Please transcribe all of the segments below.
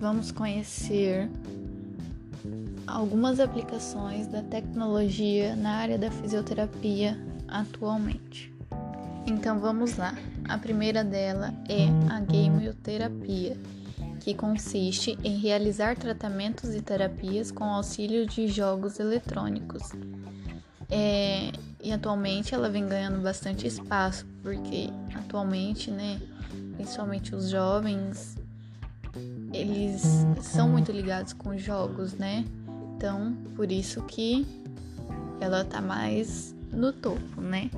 Vamos conhecer algumas aplicações da tecnologia na área da fisioterapia atualmente. Então vamos lá. A primeira dela é a gameoterapia, que consiste em realizar tratamentos e terapias com auxílio de jogos eletrônicos. É, e atualmente ela vem ganhando bastante espaço, porque atualmente, né, principalmente os jovens, eles são muito ligados com jogos, né? Então, por isso que ela tá mais no topo, né?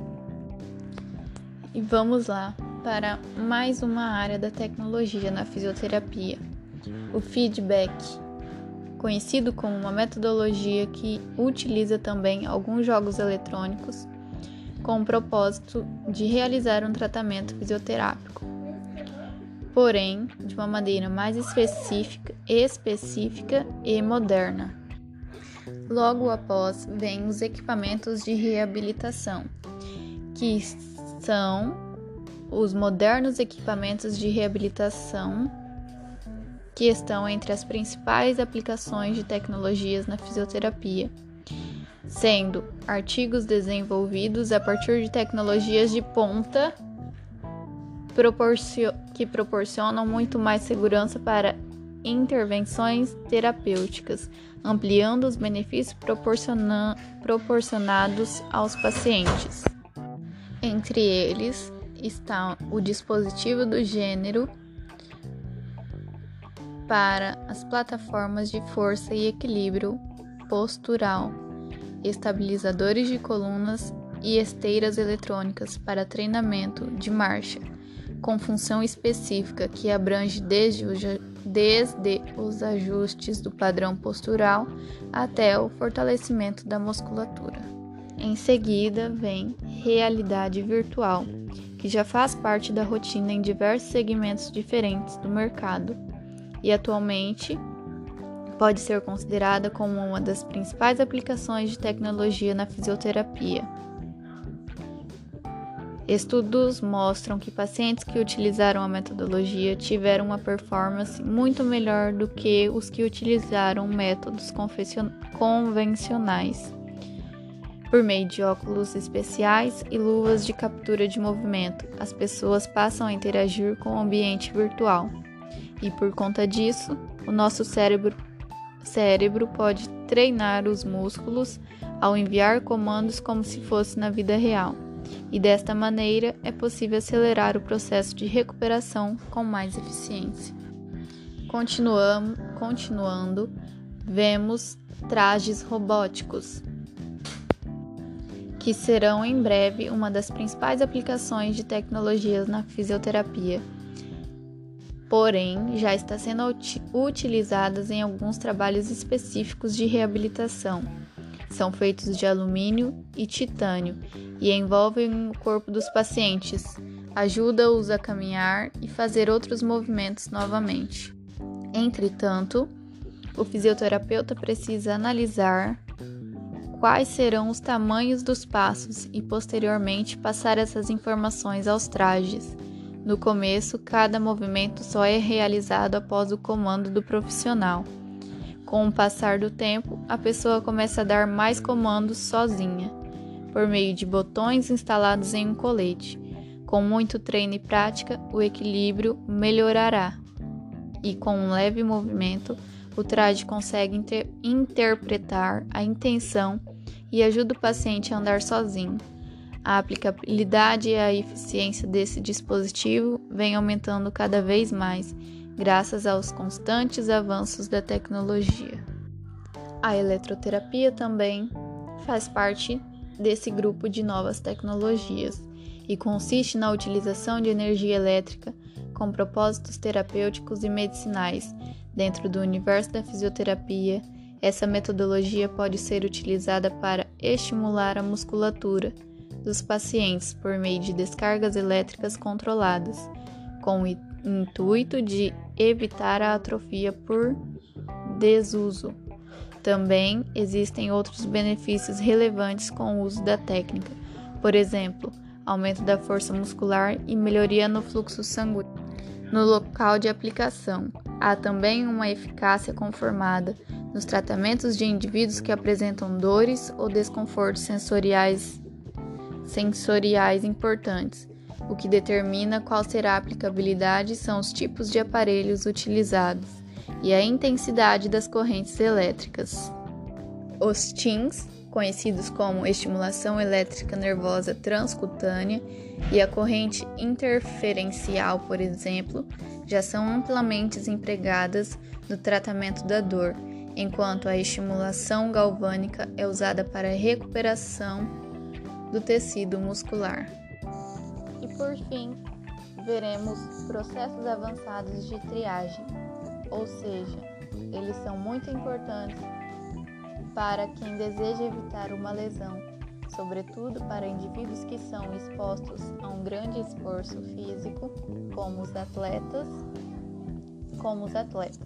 E vamos lá para mais uma área da tecnologia na fisioterapia, o feedback, conhecido como uma metodologia que utiliza também alguns jogos eletrônicos com o propósito de realizar um tratamento fisioterápico porém de uma maneira mais específica, específica e moderna. Logo após vêm os equipamentos de reabilitação, que são os modernos equipamentos de reabilitação que estão entre as principais aplicações de tecnologias na fisioterapia, sendo artigos desenvolvidos a partir de tecnologias de ponta que proporcionam muito mais segurança para intervenções terapêuticas, ampliando os benefícios proporcionados aos pacientes. Entre eles está o dispositivo do gênero para as plataformas de força e equilíbrio postural, estabilizadores de colunas e esteiras eletrônicas para treinamento de marcha com função específica que abrange desde, o, desde os ajustes do padrão postural até o fortalecimento da musculatura. Em seguida, vem realidade virtual, que já faz parte da rotina em diversos segmentos diferentes do mercado e atualmente pode ser considerada como uma das principais aplicações de tecnologia na fisioterapia. Estudos mostram que pacientes que utilizaram a metodologia tiveram uma performance muito melhor do que os que utilizaram métodos convencionais. Por meio de óculos especiais e luvas de captura de movimento, as pessoas passam a interagir com o ambiente virtual. E por conta disso, o nosso cérebro, cérebro pode treinar os músculos ao enviar comandos como se fosse na vida real e desta maneira é possível acelerar o processo de recuperação com mais eficiência. Continuamos, continuando, vemos trajes robóticos, que serão em breve uma das principais aplicações de tecnologias na fisioterapia. Porém, já está sendo utilizadas em alguns trabalhos específicos de reabilitação são feitos de alumínio e titânio e envolvem o corpo dos pacientes, ajuda-os a caminhar e fazer outros movimentos novamente. Entretanto, o fisioterapeuta precisa analisar quais serão os tamanhos dos passos e posteriormente passar essas informações aos trajes. No começo, cada movimento só é realizado após o comando do profissional. Com o passar do tempo, a pessoa começa a dar mais comandos sozinha, por meio de botões instalados em um colete. Com muito treino e prática, o equilíbrio melhorará. E com um leve movimento, o traje consegue inter interpretar a intenção e ajuda o paciente a andar sozinho. A aplicabilidade e a eficiência desse dispositivo vem aumentando cada vez mais graças aos constantes avanços da tecnologia. A eletroterapia também faz parte desse grupo de novas tecnologias e consiste na utilização de energia elétrica com propósitos terapêuticos e medicinais. Dentro do universo da fisioterapia, essa metodologia pode ser utilizada para estimular a musculatura dos pacientes por meio de descargas elétricas controladas, com o intuito de evitar a atrofia por desuso. Também existem outros benefícios relevantes com o uso da técnica, por exemplo, aumento da força muscular e melhoria no fluxo sanguíneo. No local de aplicação, Há também uma eficácia conformada nos tratamentos de indivíduos que apresentam dores ou desconfortos sensoriais, sensoriais importantes. O que determina qual será a aplicabilidade são os tipos de aparelhos utilizados e a intensidade das correntes elétricas. Os TINs, conhecidos como estimulação elétrica nervosa transcutânea, e a corrente interferencial, por exemplo, já são amplamente empregadas no tratamento da dor, enquanto a estimulação galvânica é usada para a recuperação do tecido muscular. Por fim, veremos processos avançados de triagem, ou seja, eles são muito importantes para quem deseja evitar uma lesão, sobretudo para indivíduos que são expostos a um grande esforço físico, como os atletas, como os atletas.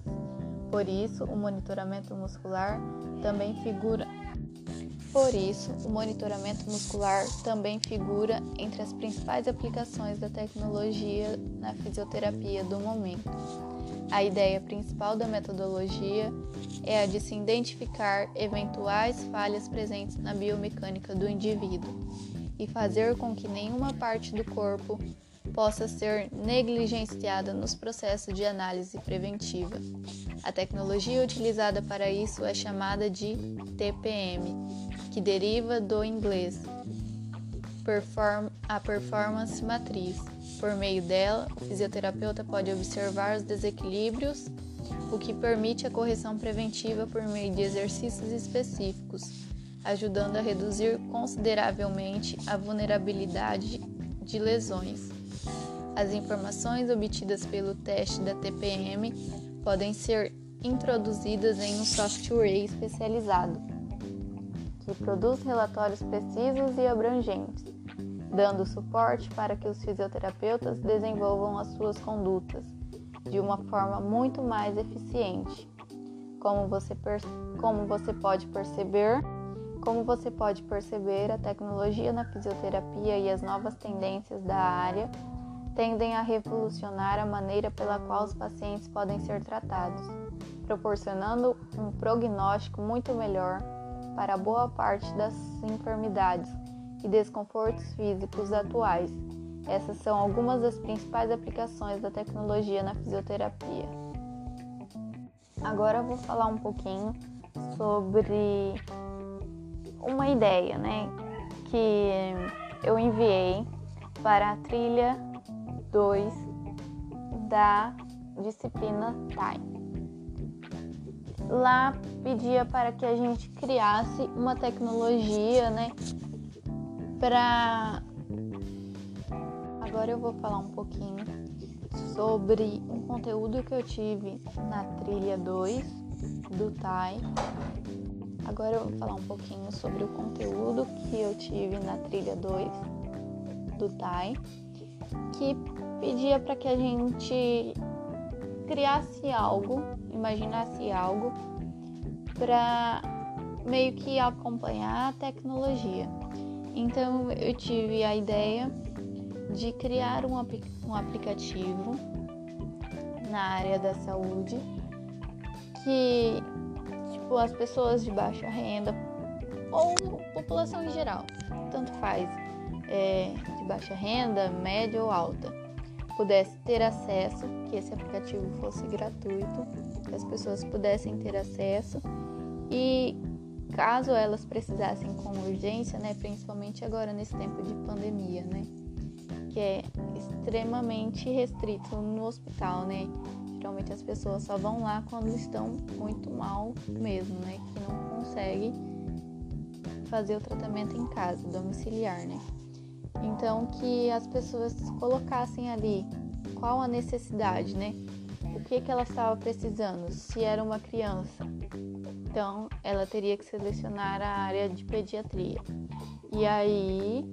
Por isso, o monitoramento muscular também figura por isso, o monitoramento muscular também figura entre as principais aplicações da tecnologia na fisioterapia do momento. A ideia principal da metodologia é a de se identificar eventuais falhas presentes na biomecânica do indivíduo e fazer com que nenhuma parte do corpo possa ser negligenciada nos processos de análise preventiva. A tecnologia utilizada para isso é chamada de TPM, que deriva do inglês perform a performance matriz. Por meio dela, o fisioterapeuta pode observar os desequilíbrios, o que permite a correção preventiva por meio de exercícios específicos, ajudando a reduzir consideravelmente a vulnerabilidade de lesões. As informações obtidas pelo teste da TPM podem ser introduzidas em um software especializado, que produz relatórios precisos e abrangentes, dando suporte para que os fisioterapeutas desenvolvam as suas condutas de uma forma muito mais eficiente. Como você, como você pode perceber, como você pode perceber, a tecnologia na fisioterapia e as novas tendências da área tendem a revolucionar a maneira pela qual os pacientes podem ser tratados, proporcionando um prognóstico muito melhor para boa parte das enfermidades e desconfortos físicos atuais. Essas são algumas das principais aplicações da tecnologia na fisioterapia. Agora vou falar um pouquinho sobre uma ideia, né, que eu enviei para a trilha 2 da disciplina Time. Lá pedia para que a gente criasse uma tecnologia, né, para Agora eu vou falar um pouquinho sobre um conteúdo que eu tive na trilha 2 do TAI. Agora eu vou falar um pouquinho sobre o conteúdo que eu tive na trilha 2 do TAI que pedia para que a gente criasse algo, imaginasse algo para meio que acompanhar a tecnologia. Então eu tive a ideia de criar um, um aplicativo na área da saúde que tipo as pessoas de baixa renda ou população em geral, tanto faz, é, de baixa renda, média ou alta, pudesse ter acesso, que esse aplicativo fosse gratuito, que as pessoas pudessem ter acesso e caso elas precisassem com urgência, né, principalmente agora nesse tempo de pandemia, né, que é extremamente restrito no hospital, né? Geralmente as pessoas só vão lá quando estão muito mal mesmo, né, que não conseguem fazer o tratamento em casa, domiciliar, né? Então, que as pessoas colocassem ali qual a necessidade, né? O que, que ela estava precisando, se era uma criança. Então, ela teria que selecionar a área de pediatria. E aí,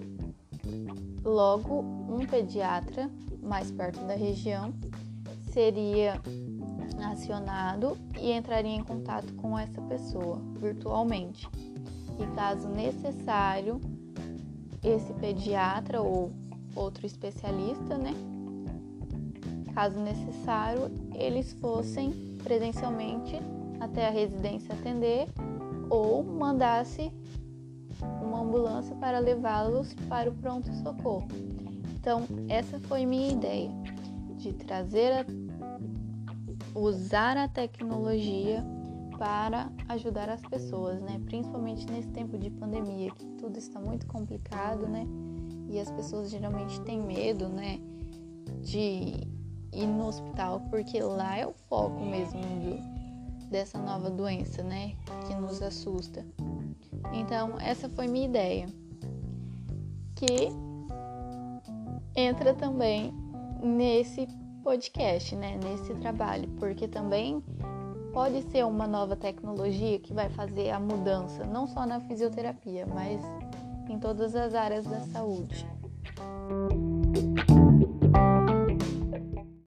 logo, um pediatra mais perto da região seria acionado e entraria em contato com essa pessoa virtualmente. E caso necessário, esse pediatra ou outro especialista, né, caso necessário, eles fossem presencialmente até a residência atender ou mandasse uma ambulância para levá-los para o pronto-socorro. Então, essa foi minha ideia de trazer a, usar a tecnologia para ajudar as pessoas, né? Principalmente nesse tempo de pandemia, que tudo está muito complicado, né? E as pessoas geralmente têm medo, né? De ir no hospital, porque lá é o foco mesmo do, dessa nova doença, né? Que nos assusta. Então, essa foi minha ideia. Que entra também nesse podcast, né? Nesse trabalho, porque também pode ser uma nova tecnologia que vai fazer a mudança, não só na fisioterapia, mas em todas as áreas da saúde.